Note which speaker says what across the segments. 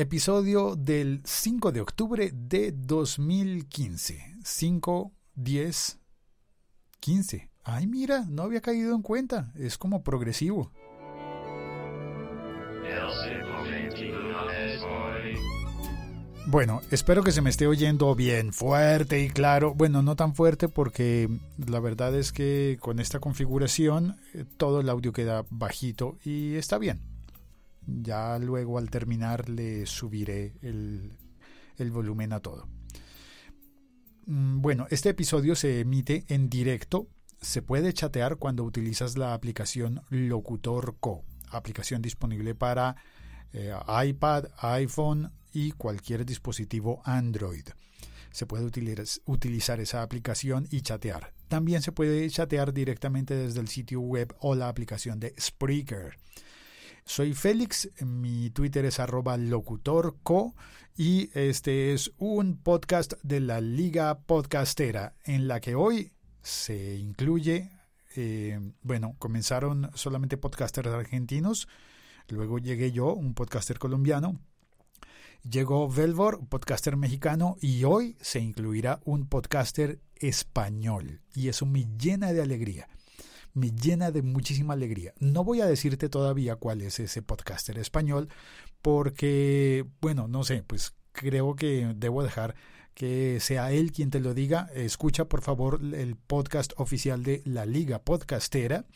Speaker 1: Episodio del 5 de octubre de 2015. 5, 10, 15. Ay, mira, no había caído en cuenta. Es como progresivo. Bueno, espero que se me esté oyendo bien fuerte y claro. Bueno, no tan fuerte porque la verdad es que con esta configuración eh, todo el audio queda bajito y está bien. Ya luego al terminar le subiré el, volumen a todo. Mm, bueno, este episodio se emite en directo. Se puede chatear cuando utilizas la aplicación Locutor Co, aplicación disponible para eh, iPad, iPhone y cualquier dispositivo Android. Se puede utilizar esa aplicación y chatear. También se puede chatear directamente desde el sitio web o la aplicación de Spreaker. Soy Félix, mi Twitter es arroba locutorco y este es un podcast de la Liga Podcastera en la que hoy se incluye, eh, bueno, comenzaron solamente podcasters argentinos, luego llegué yo, un podcaster colombiano, llegó Velvor, un podcaster mexicano, y hoy se incluirá un podcaster español y eso me llena de alegría me llena de muchísima alegría. No voy a decirte todavía cuál es ese podcaster español porque, bueno, no sé, pues creo que debo dejar que sea él quien te lo diga. Escucha por favor el podcast oficial de la Liga Podcastera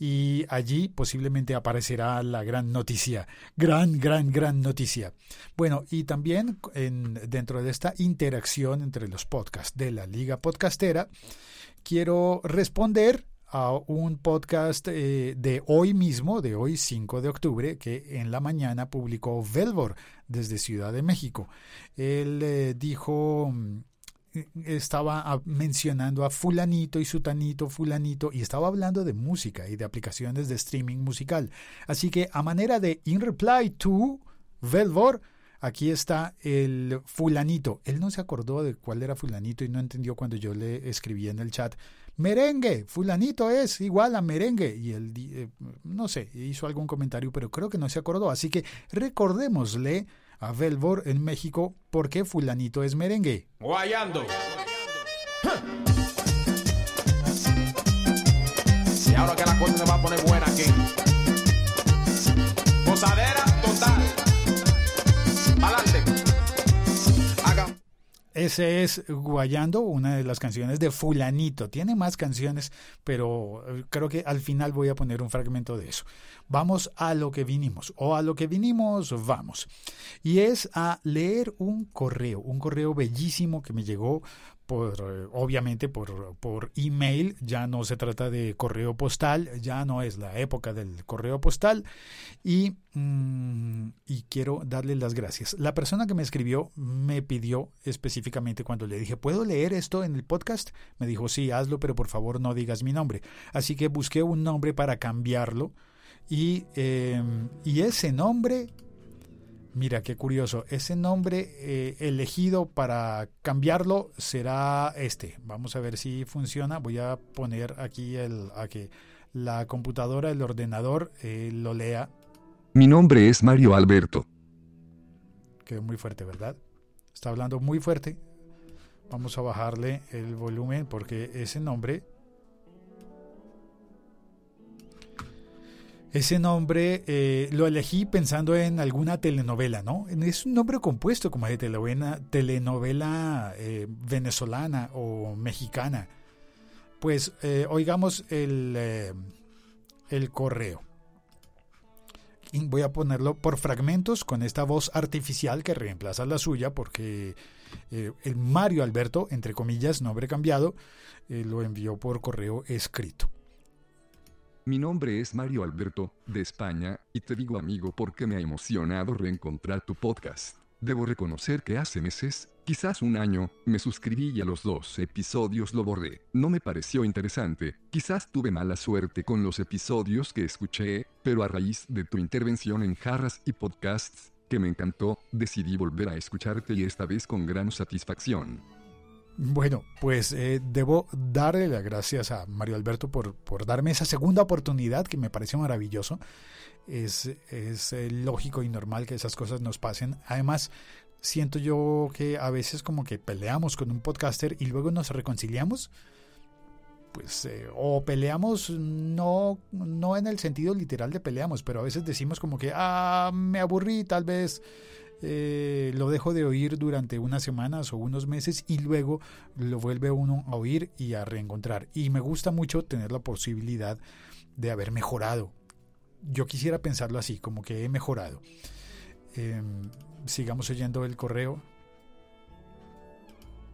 Speaker 1: y allí posiblemente aparecerá la gran noticia, gran, gran, gran noticia. Bueno, y también en, dentro de esta interacción entre los podcasts de la Liga Podcastera, quiero responder a un podcast eh, de hoy mismo, de hoy 5 de octubre, que en la mañana publicó Velvor desde Ciudad de México. Él eh, dijo, mm, estaba mencionando a fulanito y sutanito, fulanito, y estaba hablando de música y de aplicaciones de streaming musical. Así que a manera de in reply to Velvor, aquí está el fulanito. Él no se acordó de cuál era fulanito y no entendió cuando yo le escribí en el chat merengue, fulanito es igual a merengue. Y él, eh, no sé, hizo algún comentario, pero creo que no se acordó. Así que recordémosle a Velvor en México por qué fulanito es merengue.
Speaker 2: Guayando. Y ahora que la cosa se va a poner buena aquí.
Speaker 1: Ese es Guayando, una de las canciones de Fulanito. Tiene más canciones, pero eh, creo que al final voy a poner un fragmento de eso. Vamos a lo que vinimos, o a lo que vinimos, vamos. Y es a leer un correo, un correo bellísimo que me llegó eh, obviamente por, por email, ya no se trata de correo postal, ya no es la época del correo postal y, mm, y quiero darle las gracias. La persona que me escribió me pidió específicamente cuando le dije, ¿puedo leer esto en el podcast? Me dijo, sí, hazlo, pero por favor no digas mi nombre. Así que busqué un nombre para cambiarlo y, em, y ese nombre Mira, qué curioso. Ese nombre eh, elegido para cambiarlo será este. Vamos a ver si funciona. Voy a poner aquí el, a que la computadora, el ordenador, eh, lo lea.
Speaker 3: Mi nombre es Mario Alberto.
Speaker 1: Quedó muy fuerte, ¿verdad? Está hablando muy fuerte. Vamos a bajarle el volumen porque ese nombre Ese nombre eh, lo elegí pensando en alguna telenovela, ¿no? Es un nombre compuesto como de telenovela, telenovela eh, venezolana o mexicana. Pues eh, oigamos el, el correo. Voy a ponerlo por fragmentos con esta voz artificial que reemplaza la suya porque el Mario Alberto, entre comillas, nombre cambiado, lo envió por correo escrito.
Speaker 3: Mi nombre es Mario Alberto, de España, y te digo amigo porque me ha emocionado reencontrar tu podcast. Debo reconocer que hace meses, quizás un año, me suscribí y a los dos episodios lo borré. No me pareció interesante, quizás tuve mala suerte con los episodios que escuché, pero a raíz de tu intervención en Jarras y Podcasts, que me encantó, decidí volver a escucharte y esta vez con gran satisfacción.
Speaker 1: Bueno, pues eh, debo darle las gracias a Mario Alberto por, por darme esa segunda oportunidad que me parece maravilloso. Es, es eh, lógico y normal que esas cosas nos pasen. Además, siento yo que a veces como que peleamos con un podcaster y luego nos reconciliamos. Pues, eh, o peleamos no, no en el sentido literal de peleamos, pero a veces decimos como que, ah, me aburrí, tal vez eh, lo dejo de oír durante unas semanas o unos meses y luego lo vuelve uno a oír y a reencontrar. Y me gusta mucho tener la posibilidad de haber mejorado. Yo quisiera pensarlo así, como que he mejorado. Em, sigamos oyendo el correo.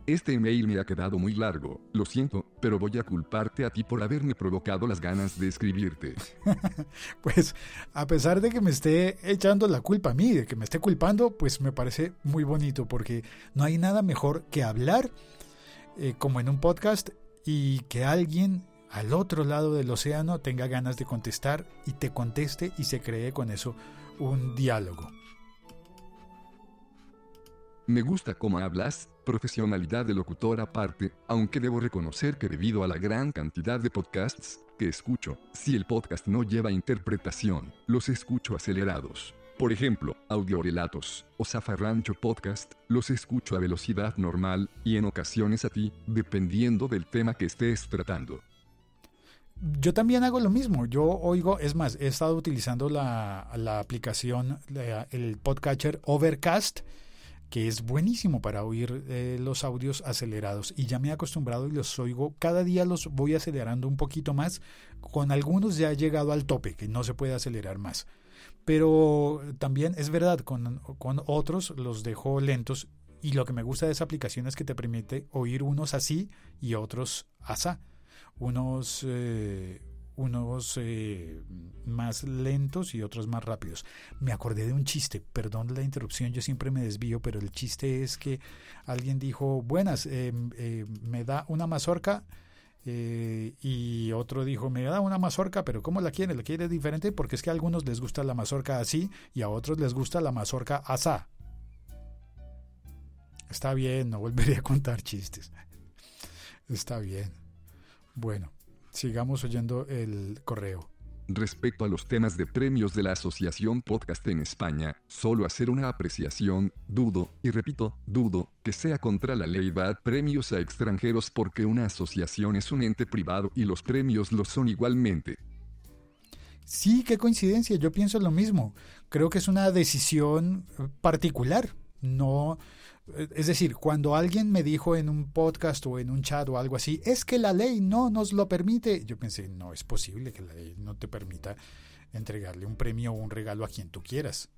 Speaker 3: Este email me ha quedado muy largo, lo siento, pero voy a culparte a ti por haberme provocado las ganas de escribirte.
Speaker 1: pues a pesar de que me esté echando la culpa a mí, de que me esté culpando, pues me parece muy bonito porque no hay nada mejor que hablar eh, como en un podcast y que alguien al otro lado del océano tenga ganas de contestar y te conteste y se cree con eso un diálogo.
Speaker 3: Me gusta cómo hablas, profesionalidad de locutor aparte, aunque debo reconocer que debido a la gran cantidad de podcasts que escucho, si el podcast no lleva interpretación, los escucho acelerados. Por ejemplo, audiorelatos o zafarrancho podcast, los escucho a velocidad normal y en ocasiones a ti, dependiendo del tema que estés tratando.
Speaker 1: Yo también hago lo mismo. Yo oigo, es más, he estado utilizando la, la aplicación, el podcatcher Overcast que es buenísimo para oír eh, los audios acelerados. Y ya me he acostumbrado y los oigo cada día los voy acelerando un poquito más. Con algunos ya he llegado al tope que no se puede acelerar más. Pero también es verdad con, con otros los dejo lentos. Y lo que me gusta de esa aplicación es que te permite oír unos así y otros asá. Unos eh, unos eh, más lentos y otros más rápidos. Me acordé de un chiste, perdón la interrupción, yo siempre me desvío, pero el chiste es que alguien dijo, buenas, eh, eh, me da una mazorca. y otro dijo, me da una mazorca, pero ¿cómo la quiere? ¿La quiere diferente? Porque es que a algunos les gusta la mazorca así y a otros les gusta la mazorca asá. Está bien, no volveré a contar chistes. Está bien. Bueno, Sigamos oyendo el correo.
Speaker 3: Respecto a los temas de premios de la Asociación Podcast en España, solo hacer una apreciación, dudo, y repito, dudo, que sea contra la ley dar premios a extranjeros porque una asociación es un ente privado y los premios lo son igualmente.
Speaker 1: Sí, qué coincidencia, yo pienso lo mismo. Creo que es una decisión particular. No, es decir, cuando alguien me dijo en un podcast o en un chat o algo así, es que la ley no nos lo permite, yo pensé, no es posible que la ley no te permita entregarle un premio o un regalo a quien tú quieras.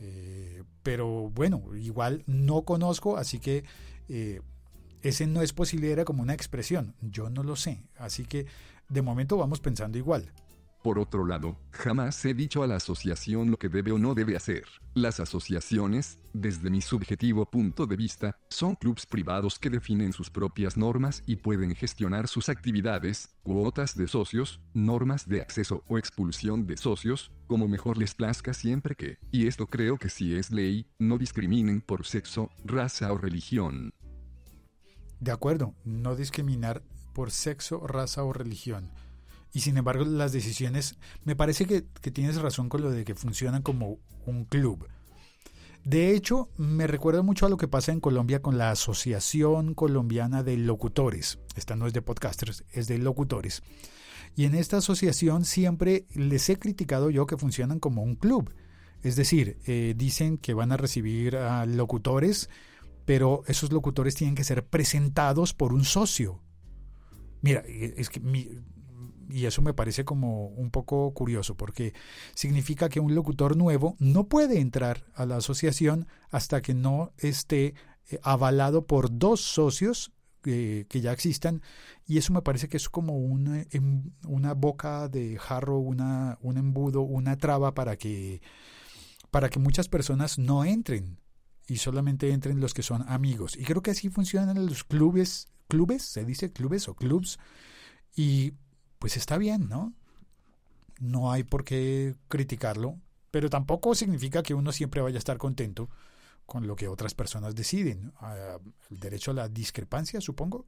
Speaker 1: Eh, pero bueno, igual no conozco, así que eh, ese no es posible, era como una expresión, yo no lo sé, así que de momento vamos pensando igual.
Speaker 3: Por otro lado, jamás he dicho a la asociación lo que debe o no debe hacer. Las asociaciones, desde mi subjetivo punto de vista, son clubes privados que definen sus propias normas y pueden gestionar sus actividades, cuotas de socios, normas de acceso o expulsión de socios, como mejor les plazca siempre que, y esto creo que sí es ley, no discriminen por sexo, raza o religión.
Speaker 1: De acuerdo, no discriminar por sexo, raza o religión y sin embargo las decisiones, me parece que, tienes razón con lo de que funcionan como un club. De hecho, me recuerda mucho a lo que pasa en Colombia con la Asociación Colombiana de Locutores. Esta no es de podcasters, es de locutores. Y en esta asociación siempre les he criticado yo que funcionan como un club. Es decir, eh, dicen que van a recibir locutores, pero esos locutores tienen que ser presentados por un socio. Mira, es que mi, y eso me parece como un poco curioso porque significa que un locutor nuevo no puede entrar a la asociación hasta que no esté eh, avalado por dos socios eh, que ya existan y eso me parece que es como una, em, una boca de jarro, una, un embudo, una traba para que, para que muchas personas no entren y solamente entren los que son amigos. Y creo que así funcionan los clubes, clubes, se dice clubes o clubs, y pues está bien, ¿no? No hay por qué criticarlo, pero tampoco significa que uno siempre vaya a estar contento con lo que otras personas deciden. Ah, el derecho a la discrepancia, supongo.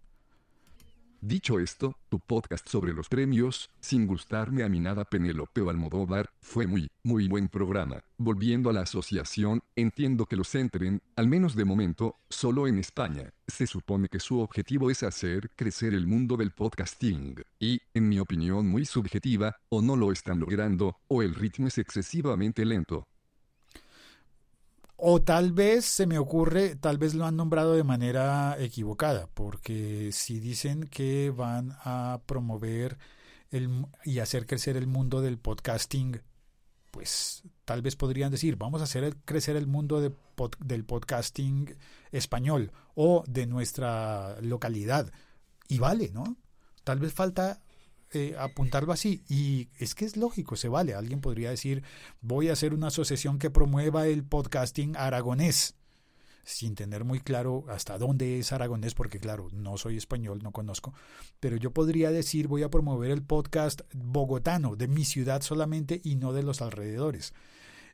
Speaker 3: Dicho esto, tu podcast sobre los premios, sin gustarme a mi nada Penélope Almodóvar, fue muy, muy buen programa. Volviendo a la asociación, entiendo que los centren, al menos de momento, solo en España. Se supone que su objetivo es hacer crecer el mundo del podcasting. Y, en mi opinión muy subjetiva, o no lo están logrando, o el ritmo es excesivamente lento.
Speaker 1: O tal vez se me ocurre, tal vez lo han nombrado de manera equivocada, porque si dicen que van a promover el, y hacer crecer el mundo del podcasting, pues tal vez podrían decir, vamos a hacer crecer el mundo de del podcasting español o de nuestra localidad. Y vale, ¿no? Tal vez falta eh, apuntarlo así. Y es que es lógico, se vale. Alguien podría decir, voy a hacer una asociación que promueva el podcasting aragonés, sin tener muy claro hasta dónde es aragonés, porque claro, no soy español, no conozco. Pero yo podría decir, voy a promover el podcast bogotano, de mi ciudad solamente y no de los alrededores.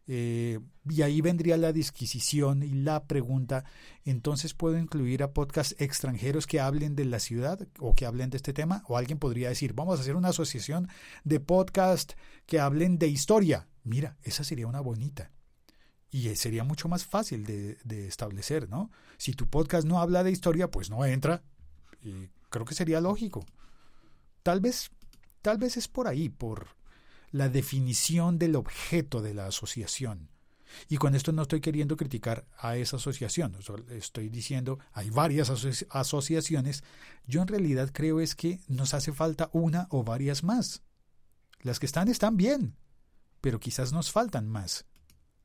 Speaker 1: Eh, y ahí vendría la disquisición y la pregunta, entonces puedo incluir a podcasts extranjeros que hablen de la ciudad o que hablen de este tema, o alguien podría decir, vamos a hacer una asociación de podcasts que hablen de historia. Mira, esa sería una bonita. Y sería mucho más fácil de, de establecer, ¿no? Si tu podcast no habla de historia, pues no entra. Y creo que sería lógico. Tal vez, tal vez es por ahí, por, la definición del objeto de la asociación. Y con esto no estoy queriendo criticar a esa asociación, estoy diciendo, hay varias asociaciones, yo en realidad creo es que nos hace falta una o varias más. Las que están están bien, pero quizás nos faltan más.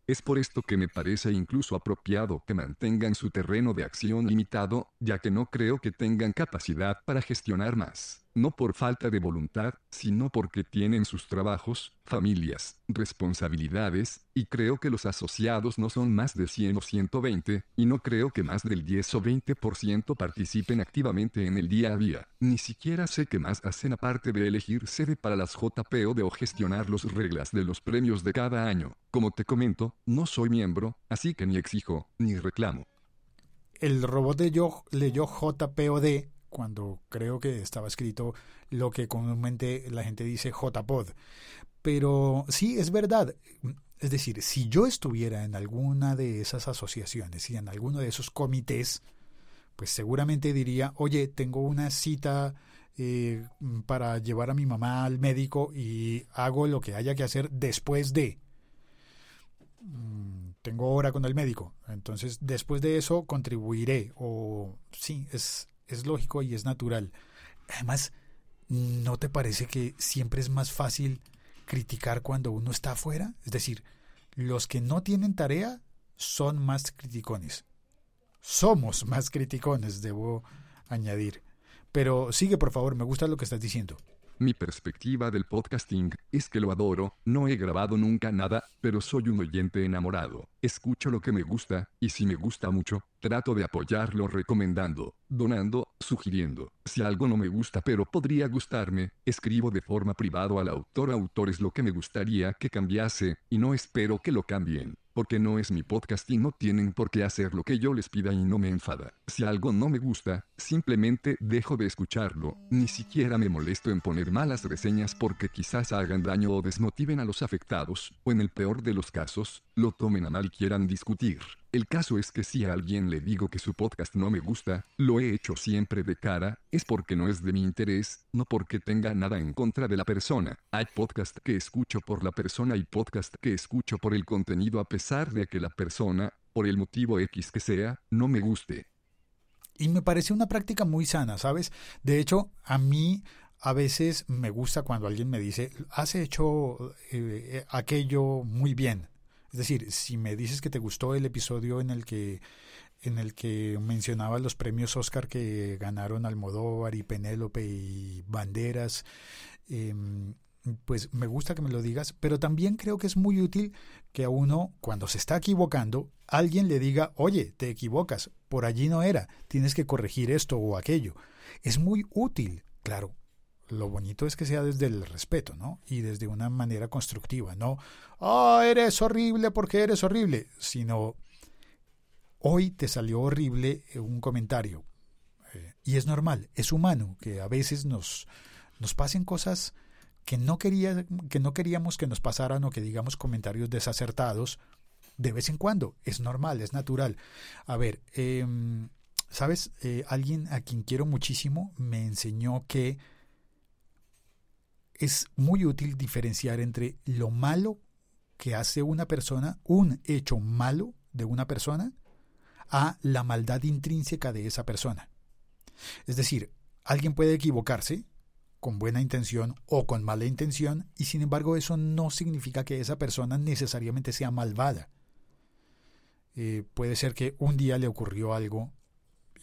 Speaker 3: Es por esto que me parece incluso apropiado que mantengan su terreno de acción limitado, ya que no creo que tengan capacidad para gestionar más no por falta de voluntad, sino porque tienen sus trabajos, familias, responsabilidades, y creo que los asociados no son más de 100 o 120, y no creo que más del 10 o 20% participen activamente en el día a día. Ni siquiera sé qué más hacen aparte de elegir sede para las JPO de o gestionar las reglas de los premios de cada año. Como te comento, no soy miembro, así que ni exijo, ni reclamo.
Speaker 1: El robot de leyó JPOD cuando creo que estaba escrito lo que comúnmente la gente dice JPod. Pero sí, es verdad. Es decir, si yo estuviera en alguna de esas asociaciones y en alguno de esos comités, pues seguramente diría, oye, tengo una cita eh, para llevar a mi mamá al médico y hago lo que haya que hacer después de. Mm, tengo hora con el médico, entonces después de eso contribuiré. O sí, es, es lógico y es natural. Además, ¿no te parece que siempre es más fácil criticar cuando uno está afuera? Es decir, los que no tienen tarea son más criticones. Somos más criticones, debo añadir. Pero sigue, por favor, me gusta lo que estás diciendo.
Speaker 3: Mi perspectiva del podcasting es que lo adoro, no he grabado nunca nada, pero soy un oyente enamorado. Escucho lo que me gusta, y si me gusta mucho, trato de apoyarlo recomendando, donando, sugiriendo. Si algo no me gusta pero podría gustarme, escribo de forma privada al autor autor es lo que me gustaría que cambiase, y no espero que lo cambien porque no es mi podcast y no tienen por qué hacer lo que yo les pida y no me enfada. Si algo no me gusta, simplemente dejo de escucharlo, ni siquiera me molesto en poner malas reseñas porque quizás hagan daño o desmotiven a los afectados, o en el peor de los casos, lo tomen a mal y quieran discutir. El caso es que si a alguien le digo que su podcast no me gusta, lo he hecho siempre de cara, es porque no es de mi interés, no porque tenga nada en contra de la persona. Hay podcast que escucho por la persona y podcast que escucho por el contenido a pesar de que la persona, por el motivo X que sea, no me guste.
Speaker 1: Y me parece una práctica muy sana, ¿sabes? De hecho, a mí a veces me gusta cuando alguien me dice, has hecho eh, aquello muy bien. Es decir, si me dices que te gustó el episodio en el que en el que mencionaba los premios Oscar que ganaron Almodóvar y Penélope y Banderas, em, pues me gusta que me lo digas, pero también creo que es muy útil que a uno, cuando se está equivocando, alguien le diga, oye, te equivocas, por allí no era, tienes que corregir esto o aquello. Es muy útil, claro, lo bonito es que sea desde el respeto, ¿no? Y desde una manera constructiva, no, oh, eres horrible porque eres horrible, sino, hoy te salió horrible eh, un comentario. Eh, y es normal, es humano que a veces nos, nos pasen cosas que no, quería, que no queríamos que nos pasaran o que digamos comentarios desacertados de vez en cuando. Es normal, es natural. A ver, em, ¿sabes? Eh, alguien a quien quiero muchísimo me enseñó que es muy útil diferenciar entre lo malo que hace una persona, un hecho malo de una persona, a la maldad intrínseca de esa persona. Es decir, alguien puede equivocarse con buena intención o con mala intención y sin embargo eso no significa que esa persona necesariamente sea malvada. Eh, puede ser que un día le ocurrió algo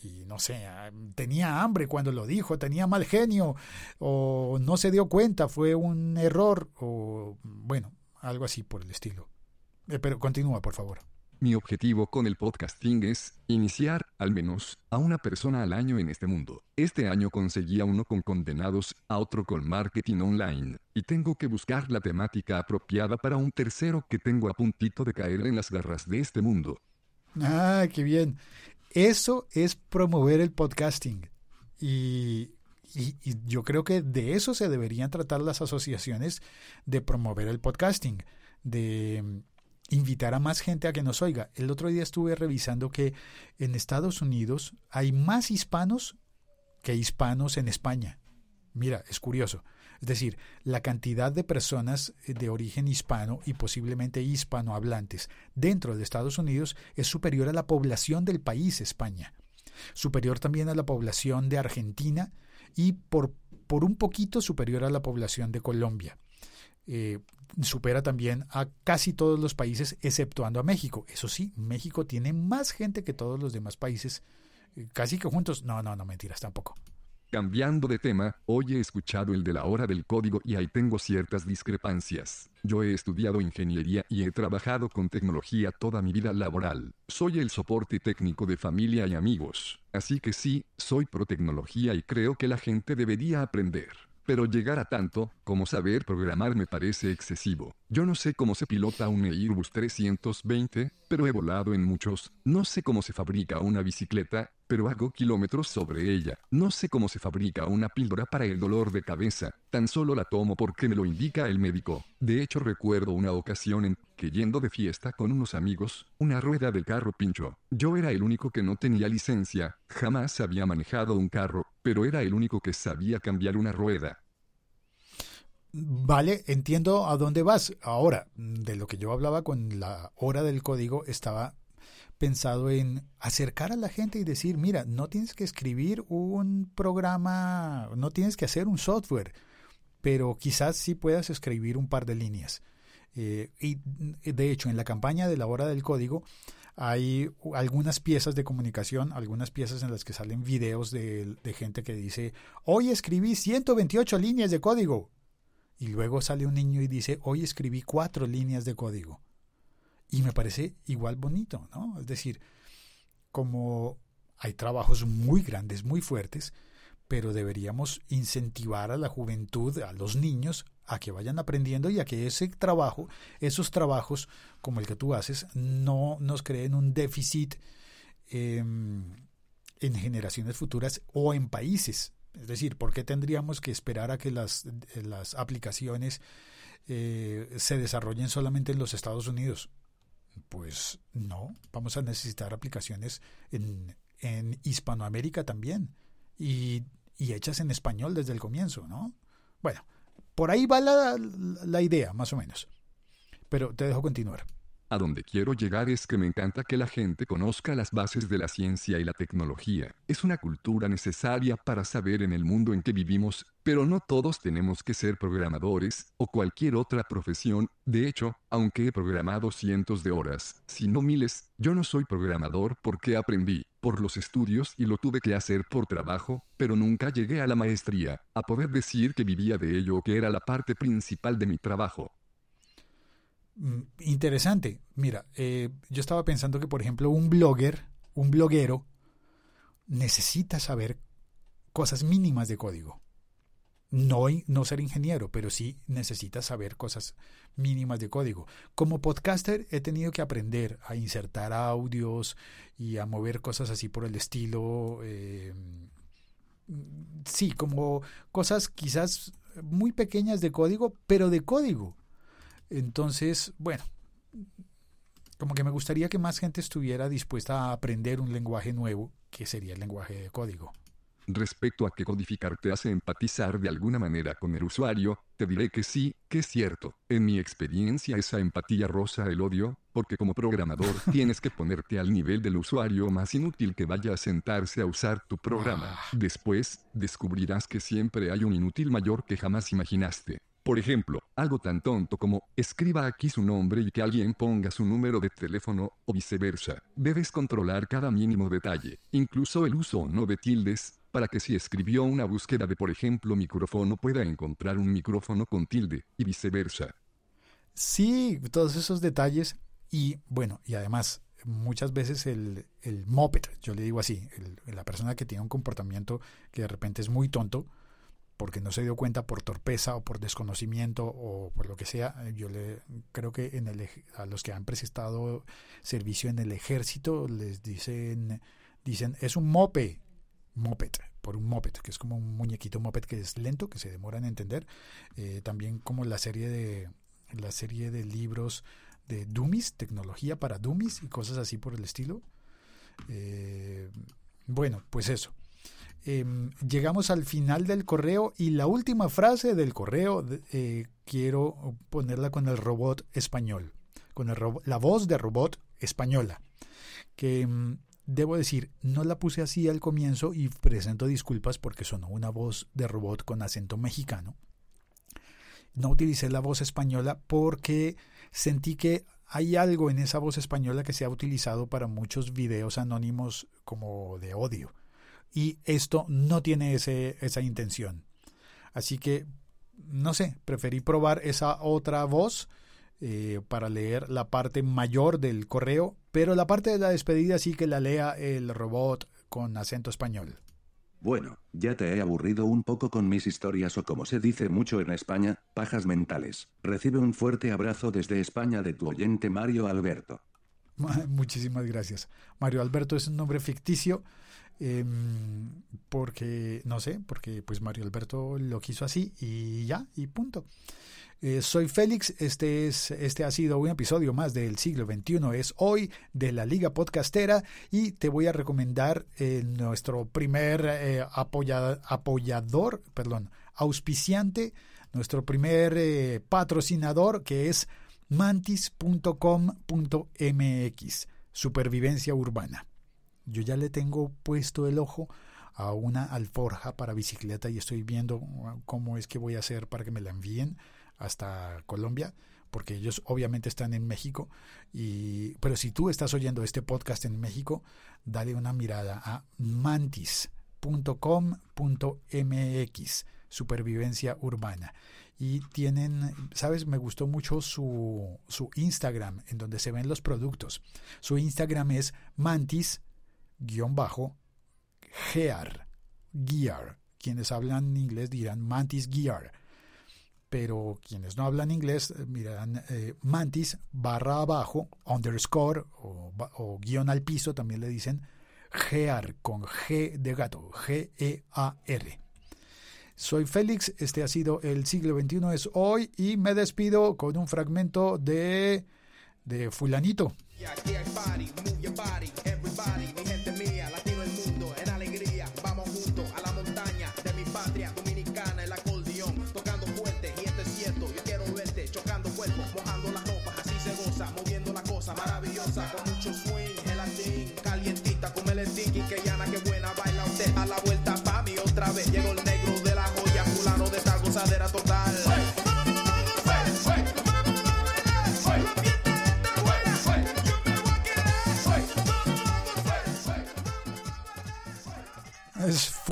Speaker 1: y no sé, ah, tenía hambre cuando lo dijo, tenía mal genio, o no se dio cuenta, fue un error, o bueno, algo así por el estilo. Eh, pero continúa, por favor.
Speaker 3: Mi objetivo con el podcasting es iniciar, al menos, a una persona al año en este mundo. Este año conseguí a uno con condenados, a otro con marketing online, y tengo que buscar la temática apropiada para un tercero que tengo a puntito de caer en las garras de este mundo.
Speaker 1: Ah, qué bien. Eso es promover el podcasting. Y, yo creo que de eso se deberían tratar las asociaciones de promover el podcasting, de mm, invitar a más gente a que nos oiga. El otro día estuve revisando que en Estados Unidos hay más hispanos que hispanos en España. Mira, es curioso. Es decir, la cantidad de personas eh, de origen hispano y posiblemente hispanohablantes dentro de Estados Unidos es superior a la población del país España, superior también a la población de Argentina y por, por un poquito superior a la población de Colombia. Eh, supera también a casi todos los países exceptuando a México. Eso sí, México tiene más gente que todos los demás países, eh, casi que juntos. No, no, no, mentiras tampoco.
Speaker 3: Cambiando de tema, hoy he escuchado el de la hora del código y ahí tengo ciertas discrepancias. Yo he estudiado ingeniería y he trabajado con tecnología toda mi vida laboral. Soy el soporte técnico de familia y amigos. Así que sí, soy pro tecnología y creo que la gente debería aprender. Pero llegar a tanto, como saber programar me parece excesivo. Yo no sé cómo se pilota un Airbus 320, pero he volado en muchos. No sé cómo se fabrica una bicicleta, pero hago kilómetros sobre ella. No sé cómo se fabrica una píldora para el dolor de cabeza, tan solo la tomo porque me lo indica el médico. De hecho recuerdo una ocasión en yendo de fiesta con unos amigos, una rueda del carro pinchó. Yo era el único que no tenía licencia, jamás había manejado un carro, pero era el único que sabía cambiar una rueda.
Speaker 1: Vale, entiendo a dónde vas. Ahora, de lo que yo hablaba con la hora del código, estaba pensado en acercar a la gente y decir, mira, no tienes que escribir un programa, no tienes que hacer un software, pero quizás sí puedas escribir un par de líneas. Eh, y de hecho, en la campaña de la hora del código hay algunas piezas de comunicación, algunas piezas en las que salen videos de, de gente que dice, hoy escribí 128 líneas de código. Y luego sale un niño y dice, hoy escribí cuatro líneas de código. Y me parece igual bonito, ¿no? Es decir, como hay trabajos muy grandes, muy fuertes, pero deberíamos incentivar a la juventud, a los niños, a que vayan aprendiendo y a que ese trabajo, esos trabajos como el que tú haces, no nos creen un déficit em, en generaciones futuras o en países. Es decir, ¿por qué tendríamos que esperar a que las, las aplicaciones eh, se desarrollen solamente en los Estados Unidos? Pues no, vamos a necesitar aplicaciones en, en Hispanoamérica también y, y, hechas en español desde el comienzo, ¿no? Bueno, por ahí va la, la idea, más o menos. Pero te dejo continuar.
Speaker 3: A donde quiero llegar es que me encanta que la gente conozca las bases de la ciencia y la tecnología. Es una cultura necesaria para saber en el mundo en que vivimos, pero no todos tenemos que ser programadores o cualquier otra profesión. De hecho, aunque he programado cientos de horas, si no miles, yo no soy programador porque aprendí por los estudios y lo tuve que hacer por trabajo, pero nunca llegué a la maestría, a poder decir que vivía de ello que era la parte principal de mi trabajo.
Speaker 1: Mm, interesante. Mira, eh, yo estaba pensando que, por ejemplo, un blogger, un bloguero, necesita saber cosas mínimas de código. No, no ser ingeniero, pero sí necesitas saber cosas mínimas de código. Como podcaster he tenido que aprender a insertar audios y a mover cosas así por el estilo. Eh, sí, como cosas quizás muy pequeñas de código, pero de código. Entonces, bueno, como que me gustaría que más gente estuviera dispuesta a aprender un lenguaje nuevo, que sería el lenguaje de código.
Speaker 3: Respecto a que codificar te hace empatizar de alguna manera con el usuario, te diré que sí, que es cierto. En mi experiencia esa empatía rosa el odio, porque como programador tienes que ponerte al nivel del usuario más inútil que vaya a sentarse a usar tu programa. Después, descubrirás que siempre hay un inútil mayor que jamás imaginaste. Por ejemplo, algo tan tonto como, escriba aquí su nombre y que alguien ponga su número de teléfono, o viceversa. Debes controlar cada mínimo detalle, incluso el uso o no de tildes, para que si escribió una búsqueda de por ejemplo micrófono pueda encontrar un micrófono con tilde, y viceversa.
Speaker 1: Sí, todos esos detalles y bueno, y además muchas veces el, el moped, yo le digo así, la persona que tiene un comportamiento que de repente es muy tonto, porque no se dio cuenta por torpeza o por desconocimiento o por lo que sea, yo le creo que en el, a los que han prestado servicio en el ejército les dicen dicen es un mope, moped, por un moped, que es como un muñequito moped que es lento, que se demora en entender, eh, también como la serie de la serie de libros de Dummies, tecnología para Dummies y cosas así por el estilo. Eh, bueno, pues eso. Em, llegamos al final del correo y la última frase del correo eh, quiero ponerla con el robot español, con el la voz de robot española, que em, debo decir, no la puse así al comienzo y presento disculpas porque sonó una voz de robot con acento mexicano. No utilicé la voz española porque sentí que hay algo en esa voz española que se ha utilizado para muchos videos anónimos como de odio y esto no tiene ese, esa intención. Así que, no sé, preferí probar esa otra voz eh, para leer la parte mayor del correo, pero la parte de la despedida sí que la lea el robot con acento español.
Speaker 4: Bueno, ya te he aburrido un poco con mis historias o como se dice mucho en España, pajas mentales. Recibe un fuerte abrazo desde España de tu oyente Mario Alberto.
Speaker 1: Muchísimas gracias. Mario Alberto es un nombre ficticio Em, porque, no sé, porque pues Mario Alberto lo quiso así y ya, y punto. Eh, soy Félix, este, es, este ha sido un episodio más del siglo XXI, es hoy de la Liga Podcastera y te voy a recomendar eh, nuestro primer eh, apoyador, perdón, auspiciante, nuestro primer patrocinador que es mantis.com.mx, supervivencia urbana. Yo ya le tengo puesto el ojo a una alforja para bicicleta y estoy viendo cómo es que voy a hacer para que me la envíen hasta Colombia, porque ellos obviamente están en México. Y, pero si tú estás oyendo este podcast en México, dale una mirada a mantis.com.mx, supervivencia urbana. Y tienen, sabes, me gustó mucho su, su Instagram, en donde se ven los productos. Su Instagram es mantis guion bajo, Gear, Gear. Quienes hablan inglés dirán Mantis Gear, pero quienes no hablan inglés eh, mirarán eh, Mantis barra abajo, underscore o, guion al piso, también le dicen Gear con G de gato, G-E-A-R. Soy Félix, este ha sido el siglo XXI es hoy y me despido con un fragmento de, de fulanito.
Speaker 2: yeah body, move your body, everybody, mi gente
Speaker 1: mía,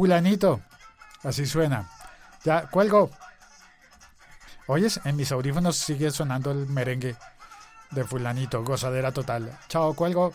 Speaker 1: fulanito, así suena. Ya, cuelgo. Oyes, en mis audífonos sigue sonando el merengue de fulanito, gozadera total. Chao, cuelgo.